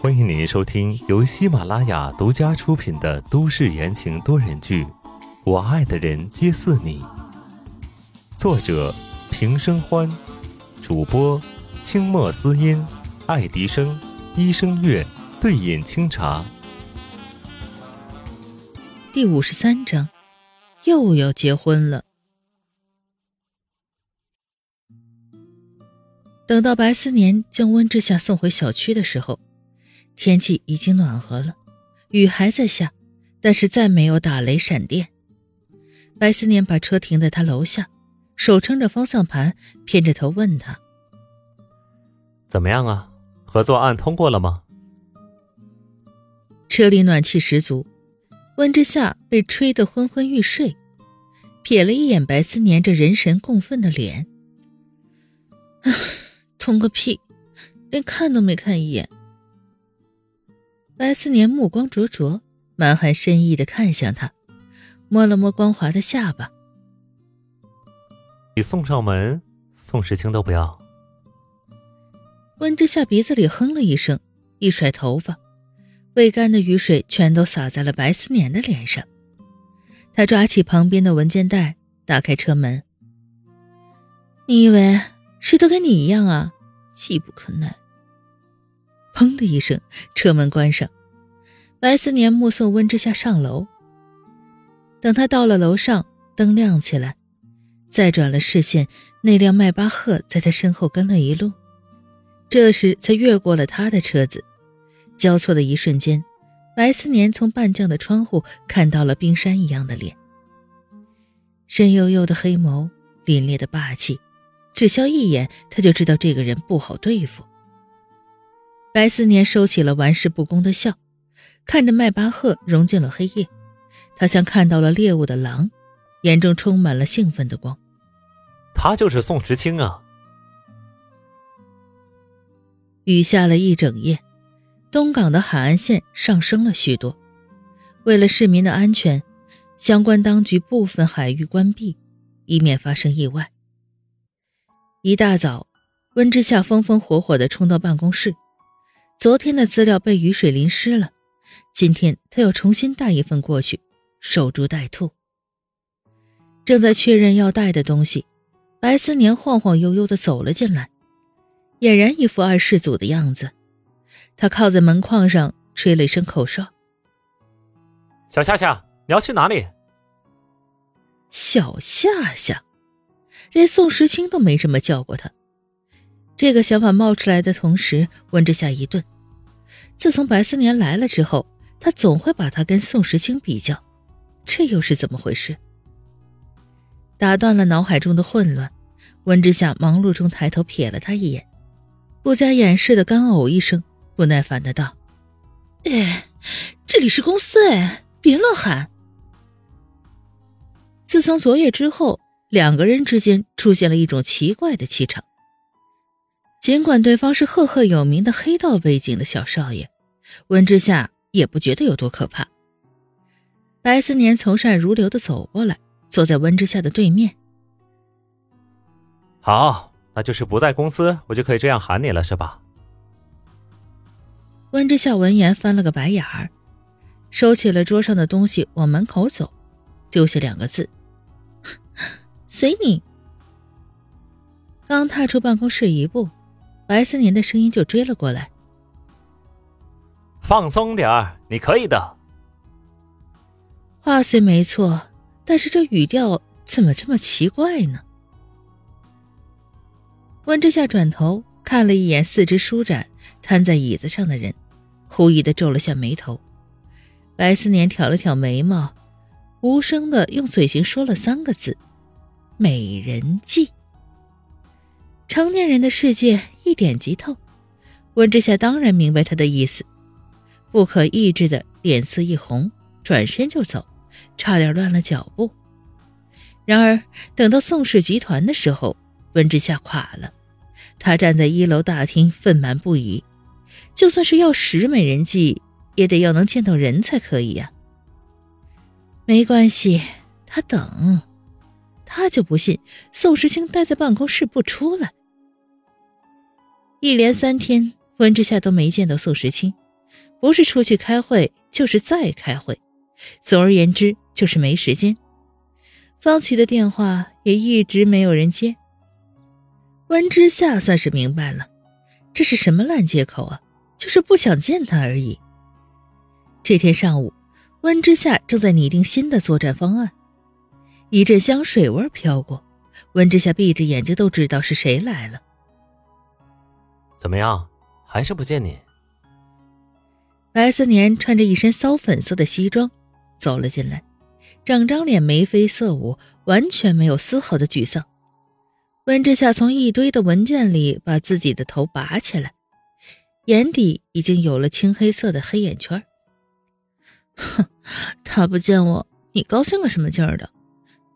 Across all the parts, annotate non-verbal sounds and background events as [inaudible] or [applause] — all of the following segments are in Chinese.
欢迎您收听由喜马拉雅独家出品的都市言情多人剧《我爱的人皆似你》，作者平生欢，主播清墨思音、爱迪生、一生月、对饮清茶。第五十三章，又要结婚了。等到白思年将温之夏送回小区的时候。天气已经暖和了，雨还在下，但是再没有打雷闪电。白思年把车停在他楼下，手撑着方向盘，偏着头问他：“怎么样啊？合作案通过了吗？”车里暖气十足，温之夏被吹得昏昏欲睡，瞥了一眼白思年这人神共愤的脸，[sighs] 通个屁，连看都没看一眼。白思年目光灼灼，满含深意的看向他，摸了摸光滑的下巴。你送上门，宋时清都不要。温之夏鼻子里哼了一声，一甩头发，未干的雨水全都洒在了白思年的脸上。他抓起旁边的文件袋，打开车门。你以为谁都跟你一样啊？气不可耐。砰的一声，车门关上。白思年目送温之夏上楼。等他到了楼上，灯亮起来，再转了视线，那辆迈巴赫在他身后跟了一路。这时才越过了他的车子。交错的一瞬间，白思年从半降的窗户看到了冰山一样的脸，深幽幽的黑眸，凛冽的霸气，只消一眼，他就知道这个人不好对付。白思年收起了玩世不恭的笑，看着迈巴赫融进了黑夜，他像看到了猎物的狼，眼中充满了兴奋的光。他就是宋时清啊！雨下了一整夜，东港的海岸线上升了许多。为了市民的安全，相关当局部分海域关闭，以免发生意外。一大早，温之夏风风火火地冲到办公室。昨天的资料被雨水淋湿了，今天他要重新带一份过去，守株待兔。正在确认要带的东西，白思年晃晃悠悠地走了进来，俨然一副二世祖的样子。他靠在门框上，吹了一声口哨：“小夏夏，你要去哪里？”小夏夏，连宋时清都没这么叫过他。这个想法冒出来的同时，温之夏一顿。自从白思年来了之后，他总会把他跟宋时清比较，这又是怎么回事？打断了脑海中的混乱，温之夏忙碌中抬头瞥了他一眼，不加掩饰的干呕一声，不耐烦的道：“哎，这里是公司哎，别乱喊。”自从昨夜之后，两个人之间出现了一种奇怪的气场。尽管对方是赫赫有名的黑道背景的小少爷，温之夏也不觉得有多可怕。白思年从善如流的走过来，坐在温之夏的对面。好，那就是不在公司，我就可以这样喊你了，是吧？温之夏闻言翻了个白眼儿，收起了桌上的东西，往门口走，丢下两个字：“随你。”刚踏出办公室一步。白思年的声音就追了过来：“放松点儿，你可以的。”话虽没错，但是这语调怎么这么奇怪呢？温之夏转头看了一眼四肢舒展、瘫在椅子上的人，狐疑的皱了下眉头。白思年挑了挑眉毛，无声的用嘴型说了三个字：“美人计。”成年人的世界一点即透，温之夏当然明白他的意思，不可抑制的脸色一红，转身就走，差点乱了脚步。然而等到宋氏集团的时候，温之夏垮了，他站在一楼大厅愤懑不已，就算是要使美人计，也得要能见到人才可以呀。没关系，他等，他就不信宋时清待在办公室不出来。一连三天，温之夏都没见到宋时清，不是出去开会，就是在开会，总而言之就是没时间。方琦的电话也一直没有人接。温之夏算是明白了，这是什么烂借口啊？就是不想见他而已。这天上午，温之夏正在拟定新的作战方案，一阵香水味飘过，温之夏闭着眼睛都知道是谁来了。怎么样，还是不见你？白思年穿着一身骚粉色的西装走了进来。整张脸眉飞色舞，完全没有丝毫的沮丧。温之夏从一堆的文件里把自己的头拔起来，眼底已经有了青黑色的黑眼圈。[laughs] 哼，他不见我，你高兴个什么劲儿的？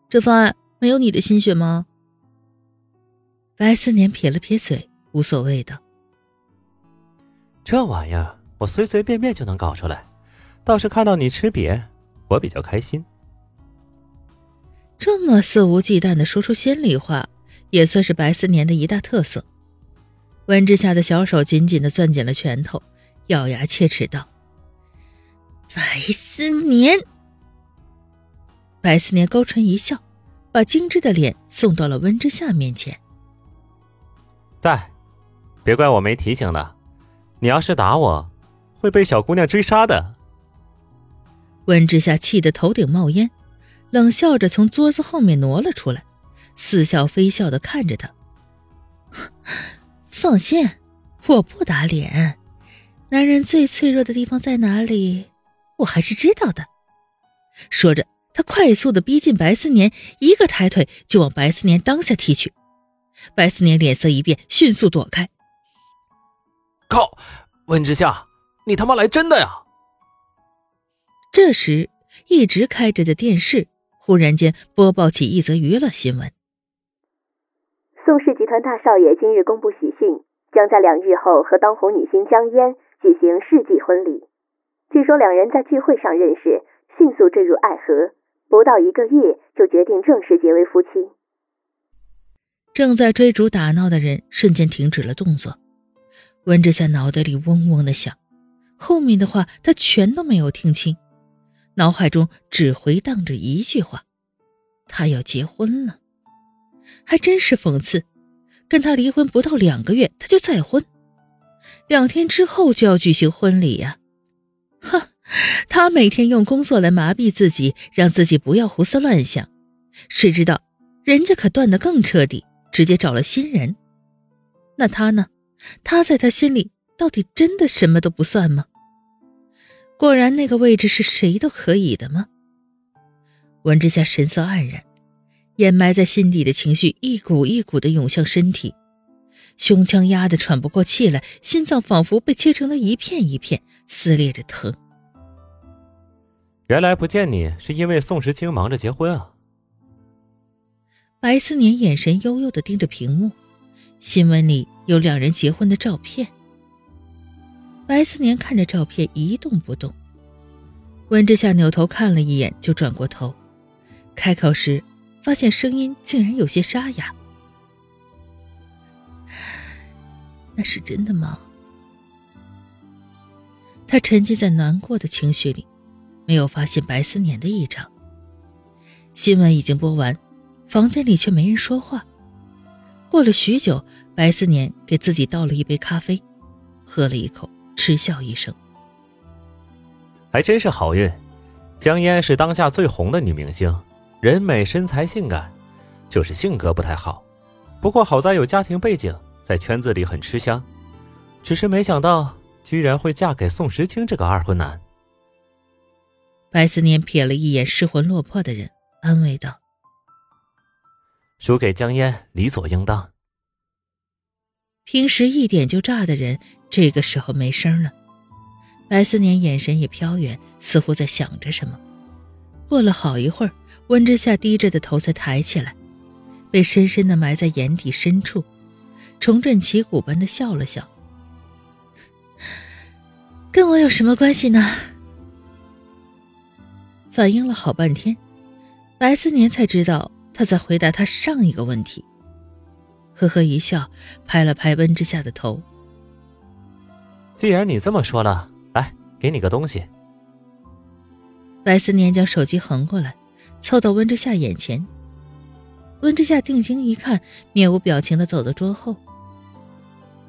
这方案没有你的心血吗？白思年撇了撇嘴，无所谓的。这玩意儿我随随便便就能搞出来，倒是看到你吃瘪，我比较开心。这么肆无忌惮的说出心里话，也算是白思年的一大特色。温之夏的小手紧紧的攥紧了拳头，咬牙切齿道：“白思年。”白思年勾唇一笑，把精致的脸送到了温之夏面前。在，别怪我没提醒了，你要是打我，会被小姑娘追杀的。温之夏气得头顶冒烟。冷笑着从桌子后面挪了出来，似笑非笑的看着他。[laughs] 放心，我不打脸。男人最脆弱的地方在哪里，我还是知道的。说着，他快速的逼近白思年，一个抬腿就往白思年裆下踢去。白思年脸色一变，迅速躲开。靠！温之夏，你他妈来真的呀！这时，一直开着的电视。忽然间播报起一则娱乐新闻：宋氏集团大少爷今日公布喜讯，将在两日后和当红女星江嫣举行世纪婚礼。据说两人在聚会上认识，迅速坠入爱河，不到一个月就决定正式结为夫妻。正在追逐打闹的人瞬间停止了动作，温之夏脑袋里嗡嗡的响，后面的话他全都没有听清。脑海中只回荡着一句话：“他要结婚了。”还真是讽刺，跟他离婚不到两个月，他就再婚，两天之后就要举行婚礼呀！哼，他每天用工作来麻痹自己，让自己不要胡思乱想，谁知道人家可断得更彻底，直接找了新人。那他呢？他在他心里到底真的什么都不算吗？果然，那个位置是谁都可以的吗？文之夏神色黯然，掩埋在心底的情绪一股一股的涌向身体，胸腔压得喘不过气来，心脏仿佛被切成了一片一片，撕裂着疼。原来不见你是因为宋时清忙着结婚啊！白思年眼神悠悠的盯着屏幕，新闻里有两人结婚的照片。白思年看着照片一动不动，温之夏扭头看了一眼，就转过头，开口时发现声音竟然有些沙哑：“那是真的吗？”他沉浸在难过的情绪里，没有发现白思年的异常。新闻已经播完，房间里却没人说话。过了许久，白思年给自己倒了一杯咖啡，喝了一口。嗤笑一声，还真是好运。江嫣是当下最红的女明星，人美身材性感，就是性格不太好。不过好在有家庭背景，在圈子里很吃香。只是没想到，居然会嫁给宋时清这个二婚男。白思年瞥了一眼失魂落魄的人，安慰道：“输给江嫣，理所应当。”平时一点就炸的人，这个时候没声了。白思年眼神也飘远，似乎在想着什么。过了好一会儿，温之夏低着的头才抬起来，被深深的埋在眼底深处，重振旗鼓般的笑了笑：“ [sighs] 跟我有什么关系呢？”反应了好半天，白思年才知道他在回答他上一个问题。呵呵一笑，拍了拍温之夏的头。既然你这么说了，来，给你个东西。白思年将手机横过来，凑到温之夏眼前。温之夏定睛一看，面无表情的走到桌后。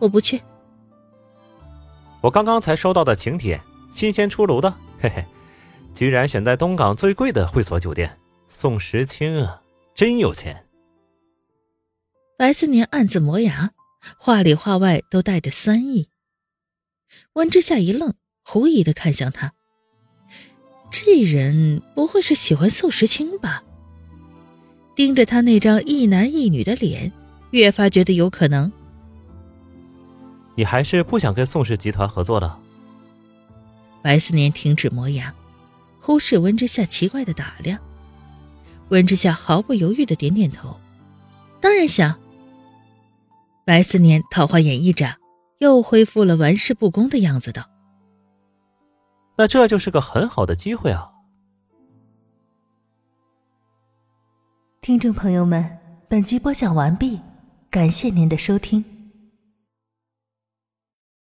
我不去。我刚刚才收到的请帖，新鲜出炉的，嘿嘿，居然选在东港最贵的会所酒店。宋时清啊，真有钱。白思年暗自磨牙，话里话外都带着酸意。温之夏一愣，狐疑的看向他。这人不会是喜欢宋时清吧？盯着他那张一男一女的脸，越发觉得有可能。你还是不想跟宋氏集团合作了？白思年停止磨牙，忽视温之夏奇怪的打量。温之夏毫不犹豫的点点头，当然想。白思年桃花眼一眨，又恢复了玩世不恭的样子，道。那这就是个很好的机会啊！听众朋友们，本集播讲完毕，感谢您的收听。